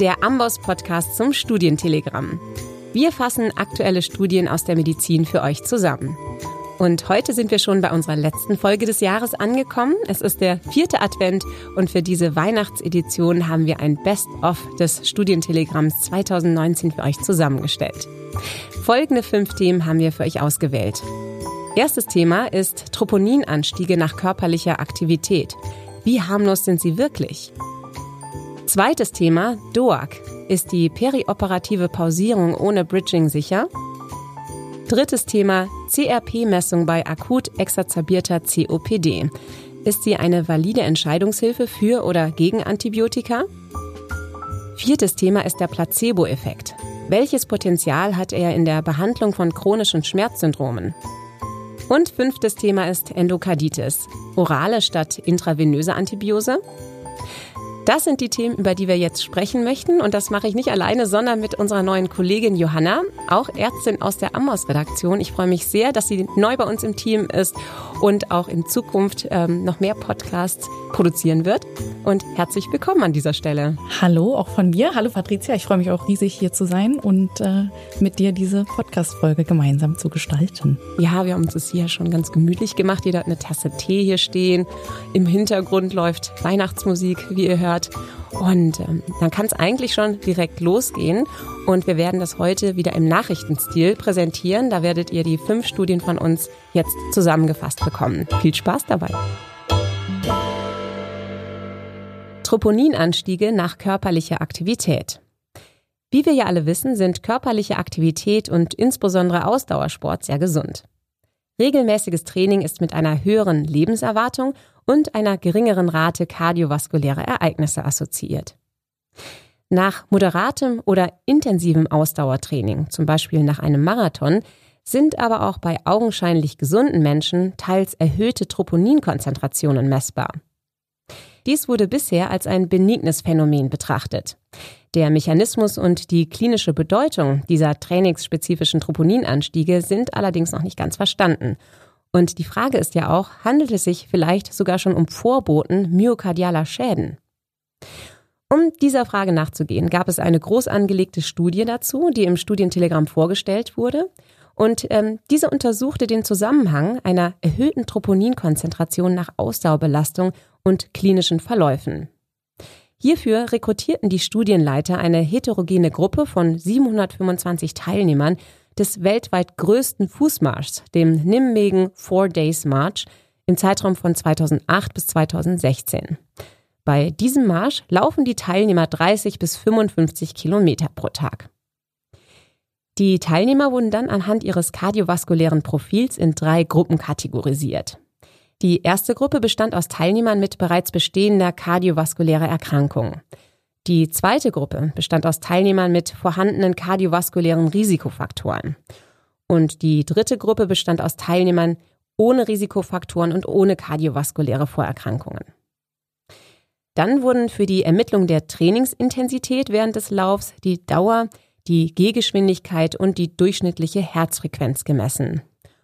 der Amboss-Podcast zum Studientelegramm. Wir fassen aktuelle Studien aus der Medizin für euch zusammen. Und heute sind wir schon bei unserer letzten Folge des Jahres angekommen. Es ist der vierte Advent und für diese Weihnachtsedition haben wir ein Best-of des Studientelegramms 2019 für euch zusammengestellt. Folgende fünf Themen haben wir für euch ausgewählt. Erstes Thema ist Troponinanstiege nach körperlicher Aktivität. Wie harmlos sind sie wirklich? Zweites Thema, DOAC. Ist die perioperative Pausierung ohne Bridging sicher? Drittes Thema, CRP-Messung bei akut exazerbierter COPD. Ist sie eine valide Entscheidungshilfe für oder gegen Antibiotika? Viertes Thema ist der Placebo-Effekt. Welches Potenzial hat er in der Behandlung von chronischen Schmerzsyndromen? Und fünftes Thema ist Endokarditis. Orale statt intravenöse Antibiose? Das sind die Themen, über die wir jetzt sprechen möchten. Und das mache ich nicht alleine, sondern mit unserer neuen Kollegin Johanna, auch Ärztin aus der Ammaus-Redaktion. Ich freue mich sehr, dass sie neu bei uns im Team ist und auch in Zukunft ähm, noch mehr Podcasts produzieren wird. Und herzlich willkommen an dieser Stelle. Hallo, auch von mir. Hallo Patricia, ich freue mich auch riesig hier zu sein und äh, mit dir diese Podcast-Folge gemeinsam zu gestalten. Ja, wir haben uns das hier schon ganz gemütlich gemacht. Jeder hat eine Tasse Tee hier stehen. Im Hintergrund läuft Weihnachtsmusik, wie ihr hört. Und ähm, dann kann es eigentlich schon direkt losgehen. Und wir werden das heute wieder im Nachrichtenstil präsentieren. Da werdet ihr die fünf Studien von uns jetzt zusammengefasst bekommen. Viel Spaß dabei. Troponinanstiege nach körperlicher Aktivität. Wie wir ja alle wissen, sind körperliche Aktivität und insbesondere Ausdauersport sehr gesund. Regelmäßiges Training ist mit einer höheren Lebenserwartung und einer geringeren Rate kardiovaskulärer Ereignisse assoziiert. Nach moderatem oder intensivem Ausdauertraining, zum Beispiel nach einem Marathon, sind aber auch bei augenscheinlich gesunden Menschen teils erhöhte Troponinkonzentrationen messbar. Dies wurde bisher als ein benignes Phänomen betrachtet. Der Mechanismus und die klinische Bedeutung dieser trainingsspezifischen Troponinanstiege sind allerdings noch nicht ganz verstanden. Und die Frage ist ja auch, handelt es sich vielleicht sogar schon um Vorboten myokardialer Schäden? Um dieser Frage nachzugehen, gab es eine groß angelegte Studie dazu, die im Studientelegramm vorgestellt wurde. Und ähm, diese untersuchte den Zusammenhang einer erhöhten Troponinkonzentration nach Ausdauerbelastung und klinischen Verläufen. Hierfür rekrutierten die Studienleiter eine heterogene Gruppe von 725 Teilnehmern des weltweit größten Fußmarschs, dem Nijmegen Four Days March, im Zeitraum von 2008 bis 2016. Bei diesem Marsch laufen die Teilnehmer 30 bis 55 Kilometer pro Tag. Die Teilnehmer wurden dann anhand ihres kardiovaskulären Profils in drei Gruppen kategorisiert. Die erste Gruppe bestand aus Teilnehmern mit bereits bestehender kardiovaskulärer Erkrankung. Die zweite Gruppe bestand aus Teilnehmern mit vorhandenen kardiovaskulären Risikofaktoren. Und die dritte Gruppe bestand aus Teilnehmern ohne Risikofaktoren und ohne kardiovaskuläre Vorerkrankungen. Dann wurden für die Ermittlung der Trainingsintensität während des Laufs die Dauer, die Gehgeschwindigkeit und die durchschnittliche Herzfrequenz gemessen.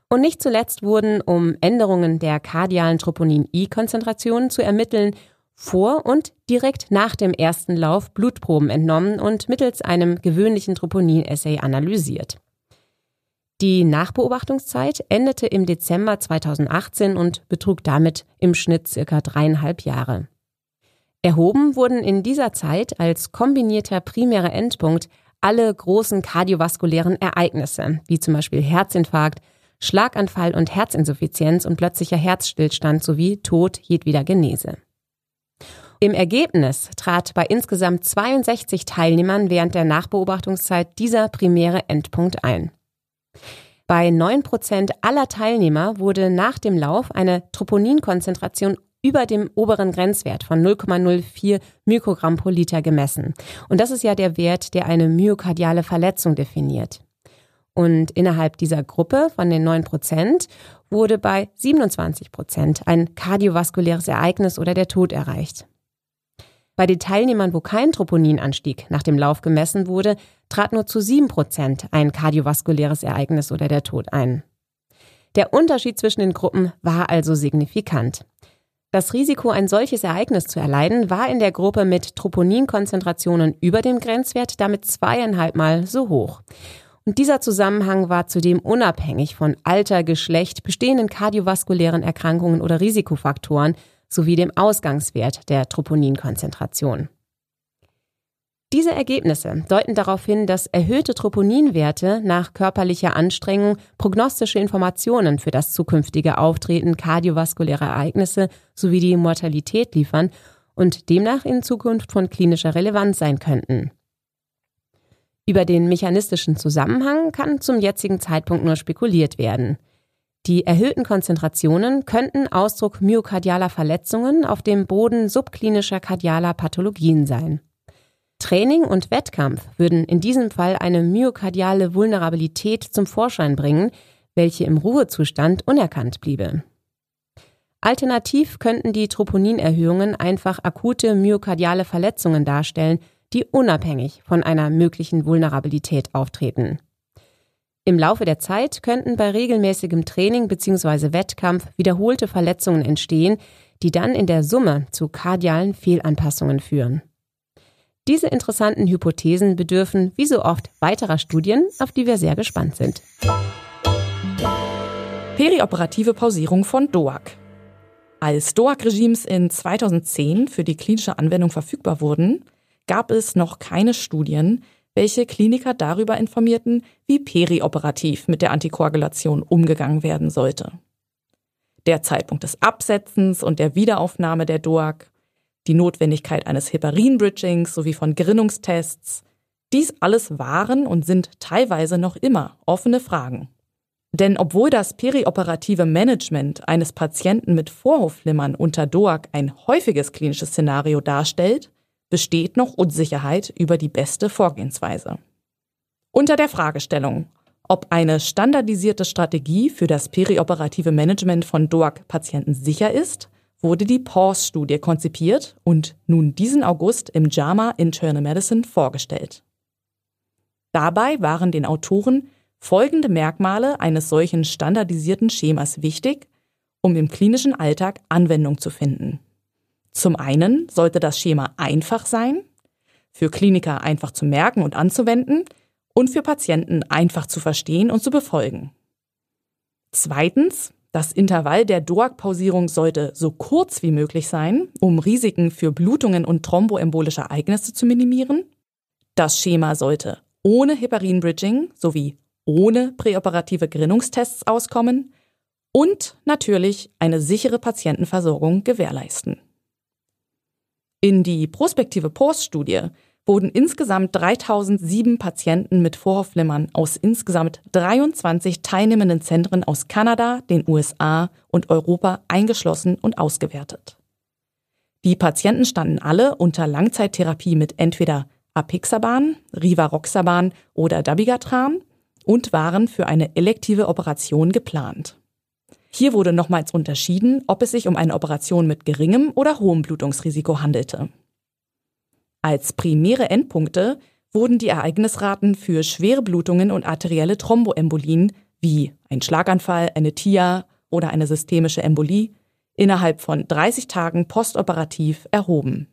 Und nicht zuletzt wurden, um Änderungen der kardialen Troponin-I-Konzentration zu ermitteln, vor und direkt nach dem ersten Lauf Blutproben entnommen und mittels einem gewöhnlichen Troponin-Assay analysiert. Die Nachbeobachtungszeit endete im Dezember 2018 und betrug damit im Schnitt circa dreieinhalb Jahre. Erhoben wurden in dieser Zeit als kombinierter primärer Endpunkt alle großen kardiovaskulären Ereignisse, wie zum Beispiel Herzinfarkt, Schlaganfall und Herzinsuffizienz und plötzlicher Herzstillstand sowie Tod jedweder Genese. Im Ergebnis trat bei insgesamt 62 Teilnehmern während der Nachbeobachtungszeit dieser primäre Endpunkt ein. Bei 9 Prozent aller Teilnehmer wurde nach dem Lauf eine Troponinkonzentration über dem oberen Grenzwert von 0,04 Mikrogramm pro Liter gemessen. Und das ist ja der Wert, der eine myokardiale Verletzung definiert. Und innerhalb dieser Gruppe von den 9 Prozent wurde bei 27 Prozent ein kardiovaskuläres Ereignis oder der Tod erreicht. Bei den Teilnehmern, wo kein Troponinanstieg nach dem Lauf gemessen wurde, trat nur zu 7 Prozent ein kardiovaskuläres Ereignis oder der Tod ein. Der Unterschied zwischen den Gruppen war also signifikant. Das Risiko, ein solches Ereignis zu erleiden, war in der Gruppe mit Troponinkonzentrationen über dem Grenzwert damit zweieinhalb Mal so hoch. Und dieser Zusammenhang war zudem unabhängig von Alter, Geschlecht, bestehenden kardiovaskulären Erkrankungen oder Risikofaktoren sowie dem Ausgangswert der Troponinkonzentration. Diese Ergebnisse deuten darauf hin, dass erhöhte Troponinwerte nach körperlicher Anstrengung prognostische Informationen für das zukünftige Auftreten kardiovaskulärer Ereignisse sowie die Mortalität liefern und demnach in Zukunft von klinischer Relevanz sein könnten. Über den mechanistischen Zusammenhang kann zum jetzigen Zeitpunkt nur spekuliert werden. Die erhöhten Konzentrationen könnten Ausdruck myokardialer Verletzungen auf dem Boden subklinischer kardialer Pathologien sein. Training und Wettkampf würden in diesem Fall eine myokardiale Vulnerabilität zum Vorschein bringen, welche im Ruhezustand unerkannt bliebe. Alternativ könnten die Troponinerhöhungen einfach akute myokardiale Verletzungen darstellen, die unabhängig von einer möglichen Vulnerabilität auftreten. Im Laufe der Zeit könnten bei regelmäßigem Training bzw. Wettkampf wiederholte Verletzungen entstehen, die dann in der Summe zu kardialen Fehlanpassungen führen. Diese interessanten Hypothesen bedürfen, wie so oft, weiterer Studien, auf die wir sehr gespannt sind. Perioperative Pausierung von DOAC. Als DOAC-Regimes in 2010 für die klinische Anwendung verfügbar wurden, gab es noch keine Studien, welche Kliniker darüber informierten, wie perioperativ mit der Antikoagulation umgegangen werden sollte. Der Zeitpunkt des Absetzens und der Wiederaufnahme der DOAC, die Notwendigkeit eines Heparin-Bridgings sowie von Gerinnungstests, dies alles waren und sind teilweise noch immer offene Fragen. Denn obwohl das perioperative Management eines Patienten mit Vorhofflimmern unter DOAC ein häufiges klinisches Szenario darstellt, besteht noch Unsicherheit über die beste Vorgehensweise. Unter der Fragestellung, ob eine standardisierte Strategie für das perioperative Management von DOAC-Patienten sicher ist, wurde die PAUSE-Studie konzipiert und nun diesen August im JAMA Internal Medicine vorgestellt. Dabei waren den Autoren folgende Merkmale eines solchen standardisierten Schemas wichtig, um im klinischen Alltag Anwendung zu finden. Zum einen sollte das Schema einfach sein, für Kliniker einfach zu merken und anzuwenden und für Patienten einfach zu verstehen und zu befolgen. Zweitens, das Intervall der DOAC-Pausierung sollte so kurz wie möglich sein, um Risiken für Blutungen und thromboembolische Ereignisse zu minimieren. Das Schema sollte ohne Heparin-Bridging sowie ohne präoperative Gerinnungstests auskommen und natürlich eine sichere Patientenversorgung gewährleisten. In die prospektive Post-Studie wurden insgesamt 3007 Patienten mit Vorhofflimmern aus insgesamt 23 teilnehmenden Zentren aus Kanada, den USA und Europa eingeschlossen und ausgewertet. Die Patienten standen alle unter Langzeittherapie mit entweder Apixaban, Rivaroxaban oder Dabigatran und waren für eine elektive Operation geplant. Hier wurde nochmals unterschieden, ob es sich um eine Operation mit geringem oder hohem Blutungsrisiko handelte. Als primäre Endpunkte wurden die Ereignisraten für schwere Blutungen und arterielle Thromboembolien wie ein Schlaganfall, eine TIA oder eine systemische Embolie innerhalb von 30 Tagen postoperativ erhoben.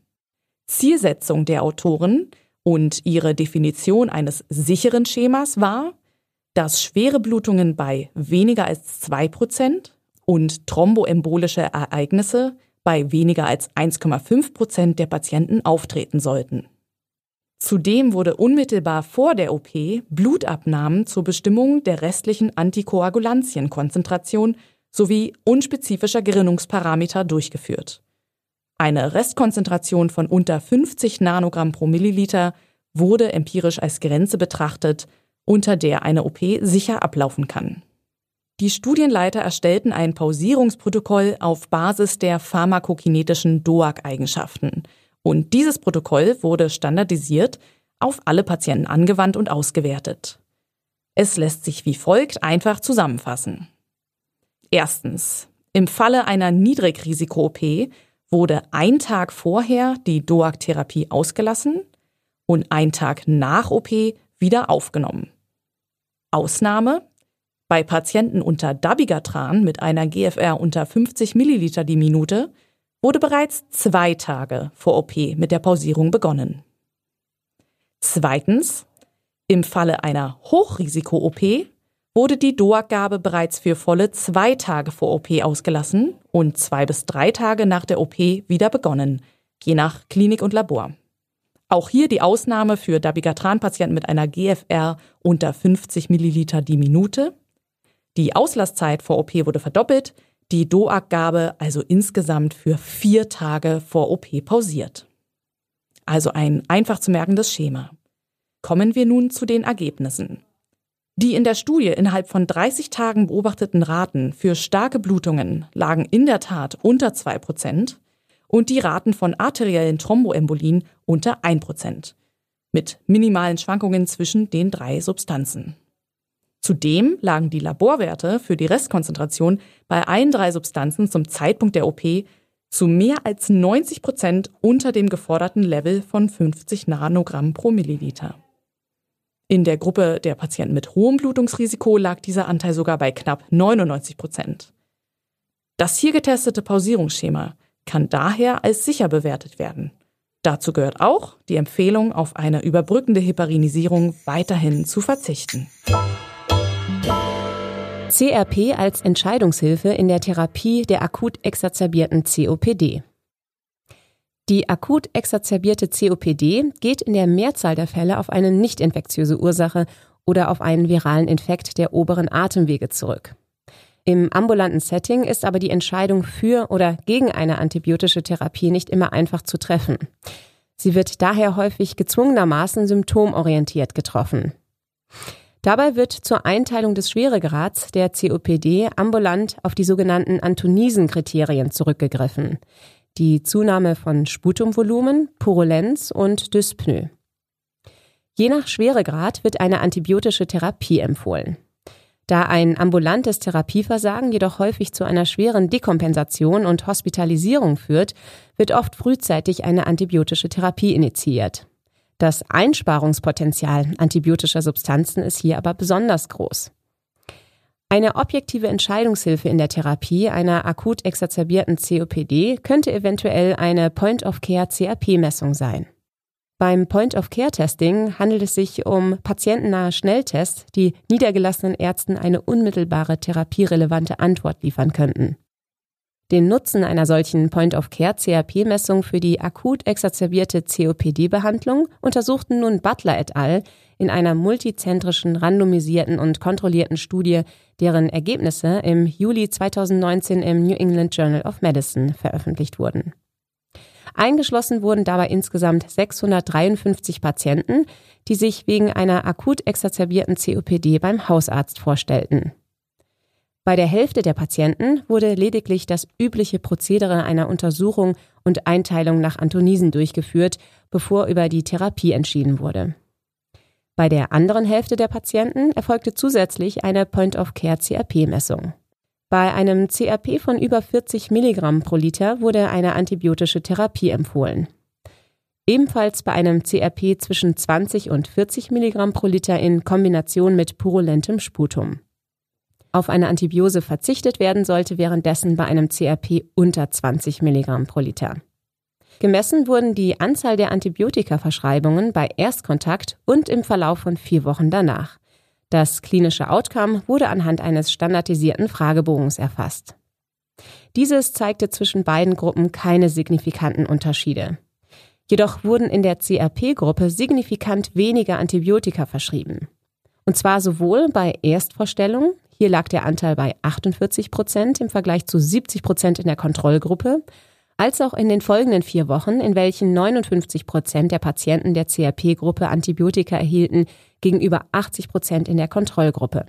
Zielsetzung der Autoren und ihre Definition eines sicheren Schemas war, dass schwere Blutungen bei weniger als 2% und thromboembolische Ereignisse bei weniger als 1,5 Prozent der Patienten auftreten sollten. Zudem wurde unmittelbar vor der OP Blutabnahmen zur Bestimmung der restlichen Antikoagulantienkonzentration sowie unspezifischer Gerinnungsparameter durchgeführt. Eine Restkonzentration von unter 50 Nanogramm pro Milliliter wurde empirisch als Grenze betrachtet, unter der eine OP sicher ablaufen kann. Die Studienleiter erstellten ein Pausierungsprotokoll auf Basis der pharmakokinetischen DOAC-Eigenschaften. Und dieses Protokoll wurde standardisiert auf alle Patienten angewandt und ausgewertet. Es lässt sich wie folgt einfach zusammenfassen. Erstens. Im Falle einer Niedrigrisiko-OP wurde ein Tag vorher die DOAC-Therapie ausgelassen und ein Tag nach OP wieder aufgenommen. Ausnahme bei Patienten unter Dabigatran mit einer GFR unter 50 Milliliter die Minute wurde bereits zwei Tage vor OP mit der Pausierung begonnen. Zweitens, im Falle einer Hochrisiko-OP wurde die DOAG-Gabe bereits für volle zwei Tage vor OP ausgelassen und zwei bis drei Tage nach der OP wieder begonnen, je nach Klinik und Labor. Auch hier die Ausnahme für Dabigatran-Patienten mit einer GFR unter 50 Milliliter die Minute. Die Auslastzeit vor OP wurde verdoppelt, die DOAG-Gabe also insgesamt für vier Tage vor OP pausiert. Also ein einfach zu merkendes Schema. Kommen wir nun zu den Ergebnissen. Die in der Studie innerhalb von 30 Tagen beobachteten Raten für starke Blutungen lagen in der Tat unter 2 Prozent und die Raten von arteriellen Thromboembolien unter 1 Prozent, mit minimalen Schwankungen zwischen den drei Substanzen. Zudem lagen die Laborwerte für die Restkonzentration bei allen drei Substanzen zum Zeitpunkt der OP zu mehr als 90 Prozent unter dem geforderten Level von 50 Nanogramm pro Milliliter. In der Gruppe der Patienten mit hohem Blutungsrisiko lag dieser Anteil sogar bei knapp 99 Prozent. Das hier getestete Pausierungsschema kann daher als sicher bewertet werden. Dazu gehört auch die Empfehlung, auf eine überbrückende Heparinisierung weiterhin zu verzichten. CRP als Entscheidungshilfe in der Therapie der akut exazerbierten COPD. Die akut exazerbierte COPD geht in der Mehrzahl der Fälle auf eine nicht infektiöse Ursache oder auf einen viralen Infekt der oberen Atemwege zurück. Im ambulanten Setting ist aber die Entscheidung für oder gegen eine antibiotische Therapie nicht immer einfach zu treffen. Sie wird daher häufig gezwungenermaßen symptomorientiert getroffen. Dabei wird zur Einteilung des Schweregrads der COPD ambulant auf die sogenannten Antonisen-Kriterien zurückgegriffen die Zunahme von Sputumvolumen, Purulenz und Dyspnoe. Je nach Schweregrad wird eine antibiotische Therapie empfohlen. Da ein ambulantes Therapieversagen jedoch häufig zu einer schweren Dekompensation und Hospitalisierung führt, wird oft frühzeitig eine antibiotische Therapie initiiert. Das Einsparungspotenzial antibiotischer Substanzen ist hier aber besonders groß. Eine objektive Entscheidungshilfe in der Therapie einer akut exazerbierten COPD könnte eventuell eine Point-of-Care-CRP-Messung sein. Beim Point-of-Care-Testing handelt es sich um patientennahe Schnelltests, die niedergelassenen Ärzten eine unmittelbare therapierelevante Antwort liefern könnten. Den Nutzen einer solchen Point-of-Care-CRP-Messung für die akut exazerbierte COPD-Behandlung untersuchten nun Butler et al. in einer multizentrischen, randomisierten und kontrollierten Studie, deren Ergebnisse im Juli 2019 im New England Journal of Medicine veröffentlicht wurden. Eingeschlossen wurden dabei insgesamt 653 Patienten, die sich wegen einer akut exazerbierten COPD beim Hausarzt vorstellten. Bei der Hälfte der Patienten wurde lediglich das übliche Prozedere einer Untersuchung und Einteilung nach Antonisen durchgeführt, bevor über die Therapie entschieden wurde. Bei der anderen Hälfte der Patienten erfolgte zusätzlich eine Point-of-Care-CRP-Messung. Bei einem CRP von über 40 Milligramm pro Liter wurde eine antibiotische Therapie empfohlen. Ebenfalls bei einem CRP zwischen 20 und 40 Milligramm pro Liter in Kombination mit purulentem Sputum. Auf eine Antibiose verzichtet werden sollte währenddessen bei einem CRP unter 20 Milligramm pro Liter. Gemessen wurden die Anzahl der Antibiotikaverschreibungen bei Erstkontakt und im Verlauf von vier Wochen danach. Das klinische Outcome wurde anhand eines standardisierten Fragebogens erfasst. Dieses zeigte zwischen beiden Gruppen keine signifikanten Unterschiede. Jedoch wurden in der CRP-Gruppe signifikant weniger Antibiotika verschrieben. Und zwar sowohl bei Erstvorstellung, hier lag der Anteil bei 48 Prozent im Vergleich zu 70 Prozent in der Kontrollgruppe, als auch in den folgenden vier Wochen, in welchen 59 Prozent der Patienten der CRP-Gruppe Antibiotika erhielten, gegenüber 80 Prozent in der Kontrollgruppe.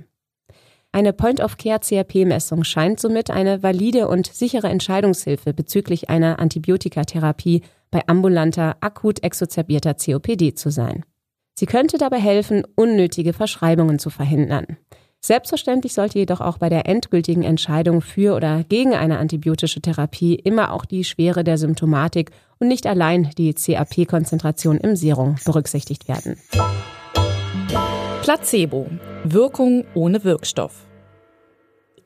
Eine Point-of-Care-CRP-Messung scheint somit eine valide und sichere Entscheidungshilfe bezüglich einer Antibiotikatherapie bei ambulanter, akut exozerbierter COPD zu sein. Sie könnte dabei helfen, unnötige Verschreibungen zu verhindern. Selbstverständlich sollte jedoch auch bei der endgültigen Entscheidung für oder gegen eine antibiotische Therapie immer auch die Schwere der Symptomatik und nicht allein die CAP-Konzentration im Serum berücksichtigt werden. Placebo. Wirkung ohne Wirkstoff.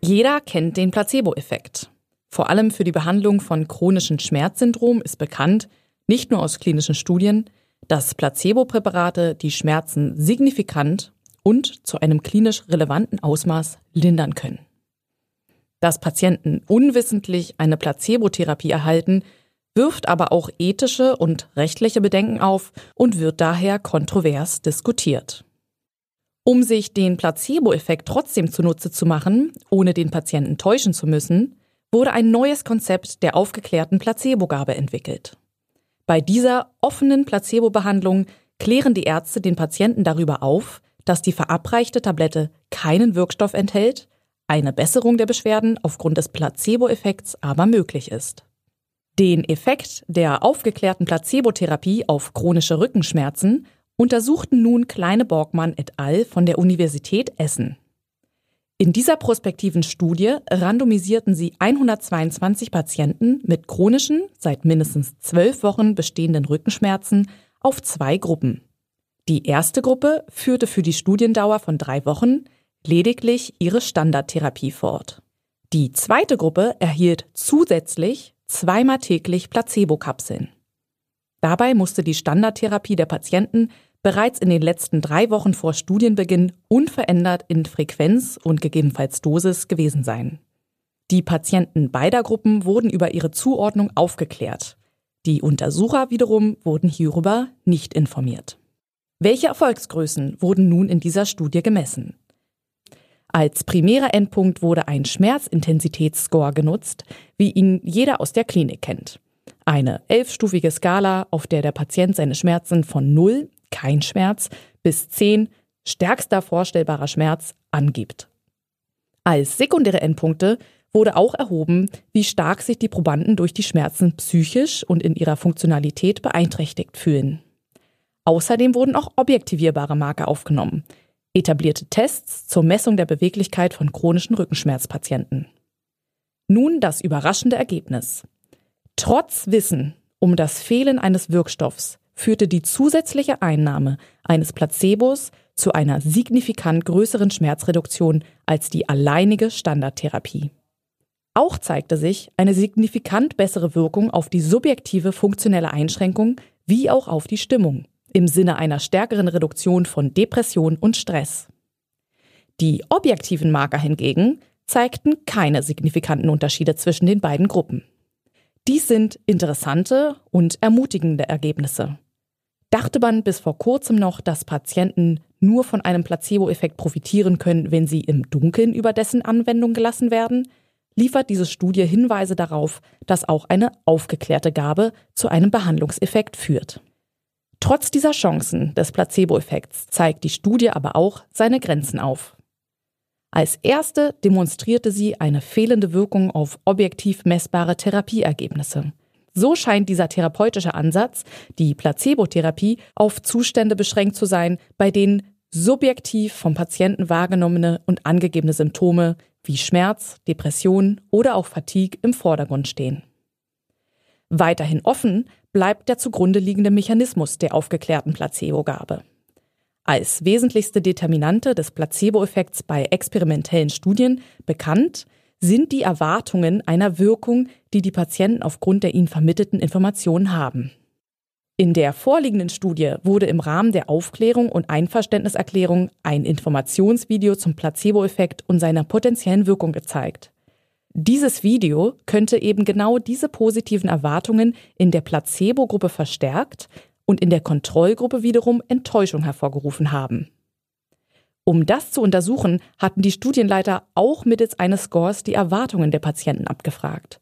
Jeder kennt den Placebo-Effekt. Vor allem für die Behandlung von chronischen Schmerzsyndrom ist bekannt, nicht nur aus klinischen Studien, dass Placebo-Präparate die Schmerzen signifikant und zu einem klinisch relevanten Ausmaß lindern können. Dass Patienten unwissentlich eine Placebotherapie erhalten, wirft aber auch ethische und rechtliche Bedenken auf und wird daher kontrovers diskutiert. Um sich den Placebo-Effekt trotzdem zunutze zu machen, ohne den Patienten täuschen zu müssen, wurde ein neues Konzept der aufgeklärten Placebogabe entwickelt. Bei dieser offenen Placebo-Behandlung klären die Ärzte den Patienten darüber auf, dass die verabreichte Tablette keinen Wirkstoff enthält, eine Besserung der Beschwerden aufgrund des Placebo-Effekts aber möglich ist. Den Effekt der aufgeklärten Placebotherapie auf chronische Rückenschmerzen untersuchten nun Kleine Borgmann et al. von der Universität Essen. In dieser prospektiven Studie randomisierten sie 122 Patienten mit chronischen, seit mindestens zwölf Wochen bestehenden Rückenschmerzen auf zwei Gruppen. Die erste Gruppe führte für die Studiendauer von drei Wochen lediglich ihre Standardtherapie fort. Die zweite Gruppe erhielt zusätzlich zweimal täglich Placebo-Kapseln. Dabei musste die Standardtherapie der Patienten bereits in den letzten drei Wochen vor Studienbeginn unverändert in Frequenz und gegebenenfalls Dosis gewesen sein. Die Patienten beider Gruppen wurden über ihre Zuordnung aufgeklärt. Die Untersucher wiederum wurden hierüber nicht informiert. Welche Erfolgsgrößen wurden nun in dieser Studie gemessen? Als primärer Endpunkt wurde ein Schmerzintensitätsscore genutzt, wie ihn jeder aus der Klinik kennt. Eine elfstufige Skala, auf der der Patient seine Schmerzen von 0, kein Schmerz, bis 10, stärkster vorstellbarer Schmerz, angibt. Als sekundäre Endpunkte wurde auch erhoben, wie stark sich die Probanden durch die Schmerzen psychisch und in ihrer Funktionalität beeinträchtigt fühlen. Außerdem wurden auch objektivierbare Marker aufgenommen, etablierte Tests zur Messung der Beweglichkeit von chronischen Rückenschmerzpatienten. Nun das überraschende Ergebnis. Trotz Wissen um das Fehlen eines Wirkstoffs führte die zusätzliche Einnahme eines Placebos zu einer signifikant größeren Schmerzreduktion als die alleinige Standardtherapie. Auch zeigte sich eine signifikant bessere Wirkung auf die subjektive funktionelle Einschränkung wie auch auf die Stimmung im Sinne einer stärkeren Reduktion von Depression und Stress. Die objektiven Marker hingegen zeigten keine signifikanten Unterschiede zwischen den beiden Gruppen. Dies sind interessante und ermutigende Ergebnisse. Dachte man bis vor kurzem noch, dass Patienten nur von einem Placebo-Effekt profitieren können, wenn sie im Dunkeln über dessen Anwendung gelassen werden, liefert diese Studie Hinweise darauf, dass auch eine aufgeklärte Gabe zu einem Behandlungseffekt führt. Trotz dieser Chancen des Placebo-Effekts zeigt die Studie aber auch seine Grenzen auf. Als erste demonstrierte sie eine fehlende Wirkung auf objektiv messbare Therapieergebnisse. So scheint dieser therapeutische Ansatz, die Placebotherapie, auf Zustände beschränkt zu sein, bei denen subjektiv vom Patienten wahrgenommene und angegebene Symptome wie Schmerz, Depression oder auch Fatigue im Vordergrund stehen. Weiterhin offen bleibt der zugrunde liegende Mechanismus der aufgeklärten Placebogabe. Als wesentlichste Determinante des Placebo-Effekts bei experimentellen Studien bekannt sind die Erwartungen einer Wirkung, die die Patienten aufgrund der ihnen vermittelten Informationen haben. In der vorliegenden Studie wurde im Rahmen der Aufklärung und Einverständniserklärung ein Informationsvideo zum Placebo-Effekt und seiner potenziellen Wirkung gezeigt. Dieses Video könnte eben genau diese positiven Erwartungen in der Placebo-Gruppe verstärkt und in der Kontrollgruppe wiederum Enttäuschung hervorgerufen haben. Um das zu untersuchen, hatten die Studienleiter auch mittels eines Scores die Erwartungen der Patienten abgefragt.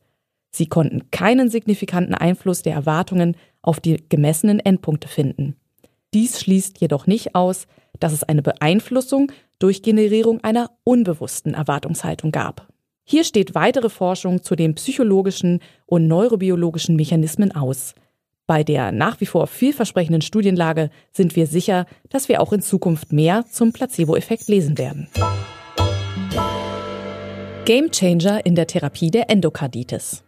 Sie konnten keinen signifikanten Einfluss der Erwartungen auf die gemessenen Endpunkte finden. Dies schließt jedoch nicht aus, dass es eine Beeinflussung durch Generierung einer unbewussten Erwartungshaltung gab. Hier steht weitere Forschung zu den psychologischen und neurobiologischen Mechanismen aus. Bei der nach wie vor vielversprechenden Studienlage sind wir sicher, dass wir auch in Zukunft mehr zum Placebo-Effekt lesen werden. Gamechanger in der Therapie der Endokarditis.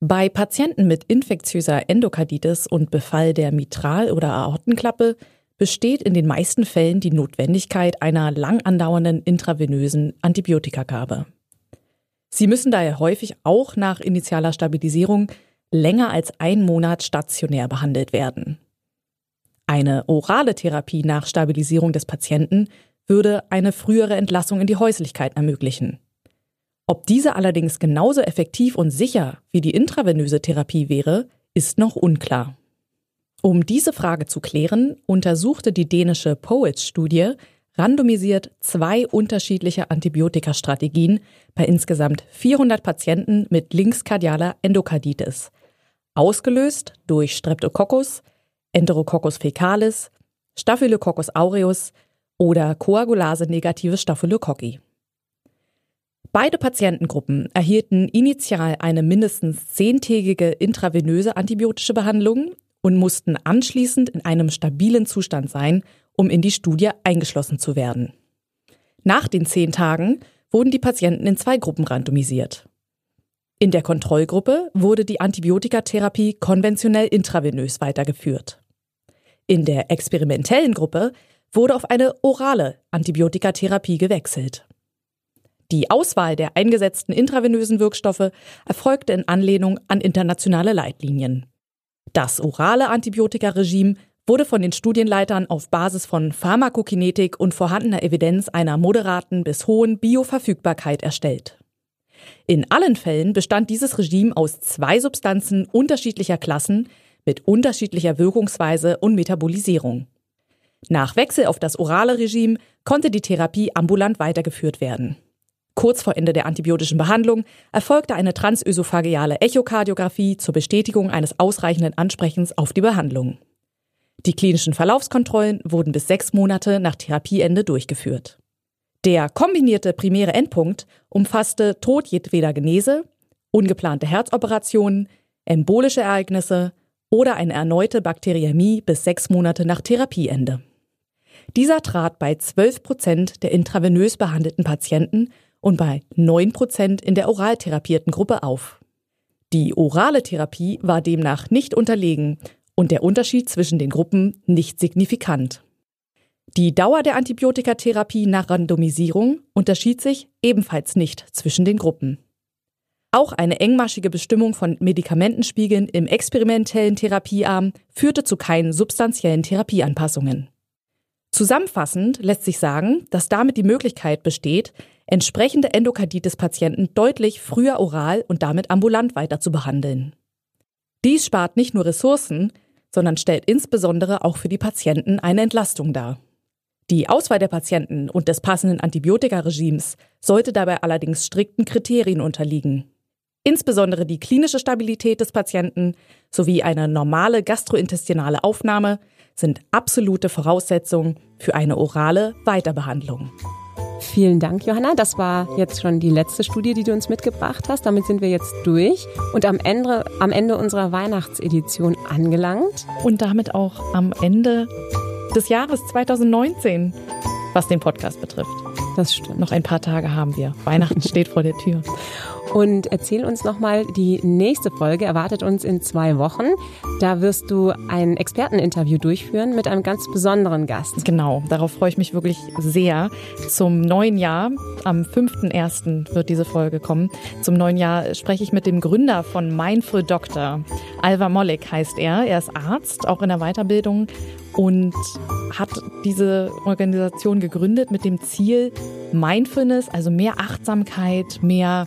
Bei Patienten mit infektiöser Endokarditis und Befall der Mitral- oder Aortenklappe besteht in den meisten Fällen die Notwendigkeit einer lang andauernden intravenösen Antibiotikagabe. Sie müssen daher häufig auch nach initialer Stabilisierung länger als ein Monat stationär behandelt werden. Eine orale Therapie nach Stabilisierung des Patienten würde eine frühere Entlassung in die Häuslichkeit ermöglichen. Ob diese allerdings genauso effektiv und sicher wie die intravenöse Therapie wäre, ist noch unklar. Um diese Frage zu klären, untersuchte die dänische POETS-Studie randomisiert zwei unterschiedliche Antibiotikastrategien bei insgesamt 400 Patienten mit linkskardialer Endokarditis, ausgelöst durch Streptococcus, Enterococcus fecalis, Staphylococcus aureus oder Koagulase-negative Staphylococci. Beide Patientengruppen erhielten initial eine mindestens zehntägige intravenöse antibiotische Behandlung und mussten anschließend in einem stabilen Zustand sein, um in die Studie eingeschlossen zu werden. Nach den zehn Tagen wurden die Patienten in zwei Gruppen randomisiert. In der Kontrollgruppe wurde die Antibiotikatherapie konventionell intravenös weitergeführt. In der experimentellen Gruppe wurde auf eine orale Antibiotikatherapie gewechselt. Die Auswahl der eingesetzten intravenösen Wirkstoffe erfolgte in Anlehnung an internationale Leitlinien. Das orale Antibiotikaregime wurde von den Studienleitern auf Basis von Pharmakokinetik und vorhandener Evidenz einer moderaten bis hohen Bioverfügbarkeit erstellt. In allen Fällen bestand dieses Regime aus zwei Substanzen unterschiedlicher Klassen mit unterschiedlicher Wirkungsweise und Metabolisierung. Nach Wechsel auf das orale Regime konnte die Therapie ambulant weitergeführt werden. Kurz vor Ende der antibiotischen Behandlung erfolgte eine transösophageale Echokardiographie zur Bestätigung eines ausreichenden Ansprechens auf die Behandlung. Die klinischen Verlaufskontrollen wurden bis sechs Monate nach Therapieende durchgeführt. Der kombinierte primäre Endpunkt umfasste Tod jedweder Genese, ungeplante Herzoperationen, embolische Ereignisse oder eine erneute Bakteriämie bis sechs Monate nach Therapieende. Dieser trat bei 12 Prozent der intravenös behandelten Patienten und bei 9 Prozent in der oral therapierten Gruppe auf. Die orale Therapie war demnach nicht unterlegen und der Unterschied zwischen den Gruppen nicht signifikant. Die Dauer der Antibiotikatherapie nach Randomisierung unterschied sich ebenfalls nicht zwischen den Gruppen. Auch eine engmaschige Bestimmung von Medikamentenspiegeln im experimentellen Therapiearm führte zu keinen substanziellen Therapieanpassungen. Zusammenfassend lässt sich sagen, dass damit die Möglichkeit besteht, entsprechende Endokarditis-Patienten deutlich früher oral und damit ambulant weiter zu behandeln. Dies spart nicht nur Ressourcen, sondern stellt insbesondere auch für die Patienten eine Entlastung dar. Die Auswahl der Patienten und des passenden Antibiotikaregimes sollte dabei allerdings strikten Kriterien unterliegen. Insbesondere die klinische Stabilität des Patienten sowie eine normale gastrointestinale Aufnahme sind absolute Voraussetzungen für eine orale Weiterbehandlung. Vielen Dank, Johanna. Das war jetzt schon die letzte Studie, die du uns mitgebracht hast. Damit sind wir jetzt durch und am Ende, am Ende unserer Weihnachtsedition angelangt. Und damit auch am Ende des Jahres 2019, was den Podcast betrifft. Das stimmt. Noch ein paar Tage haben wir. Weihnachten steht vor der Tür. Und erzähl uns nochmal, die nächste Folge erwartet uns in zwei Wochen. Da wirst du ein Experteninterview durchführen mit einem ganz besonderen Gast. Genau, darauf freue ich mich wirklich sehr. Zum neuen Jahr, am 5.1. wird diese Folge kommen. Zum neuen Jahr spreche ich mit dem Gründer von Mindful Doctor. Alva Mollik heißt er. Er ist Arzt, auch in der Weiterbildung und hat diese Organisation gegründet mit dem Ziel, Mindfulness, also mehr Achtsamkeit, mehr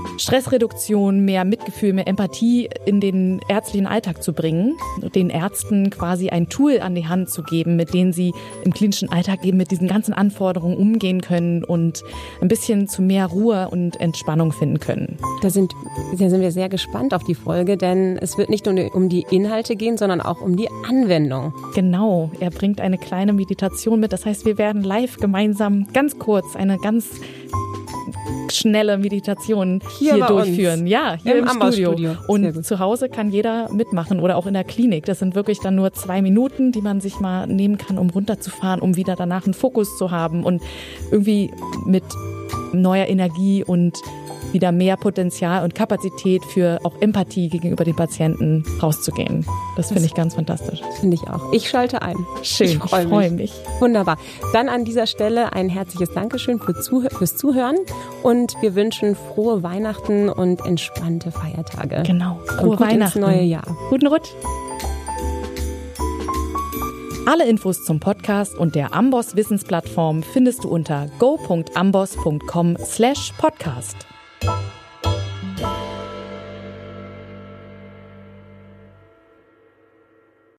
Stressreduktion, mehr Mitgefühl, mehr Empathie in den ärztlichen Alltag zu bringen, den Ärzten quasi ein Tool an die Hand zu geben, mit denen sie im klinischen Alltag eben mit diesen ganzen Anforderungen umgehen können und ein bisschen zu mehr Ruhe und Entspannung finden können. Da sind, da sind wir sehr gespannt auf die Folge, denn es wird nicht nur um die Inhalte gehen, sondern auch um die Anwendung. Genau, er bringt eine kleine Meditation mit. Das heißt, wir werden live gemeinsam ganz kurz eine ganz schnelle Meditation hier, hier durchführen. Uns. Ja, hier im, im Studio. Studio. Und zu Hause kann jeder mitmachen oder auch in der Klinik. Das sind wirklich dann nur zwei Minuten, die man sich mal nehmen kann, um runterzufahren, um wieder danach einen Fokus zu haben und irgendwie mit neuer Energie und wieder mehr Potenzial und Kapazität für auch Empathie gegenüber den Patienten rauszugehen. Das finde ich ganz fantastisch. Finde ich auch. Ich schalte ein. Schön, ich freue freu mich. Wunderbar. Dann an dieser Stelle ein herzliches Dankeschön für Zuh fürs Zuhören und wir wünschen frohe Weihnachten und entspannte Feiertage. Genau. Frohe Weihnachten. neue Jahr. Guten Rutsch. Alle Infos zum Podcast und der Amboss Wissensplattform findest du unter go.amboss.com/podcast. Thank you.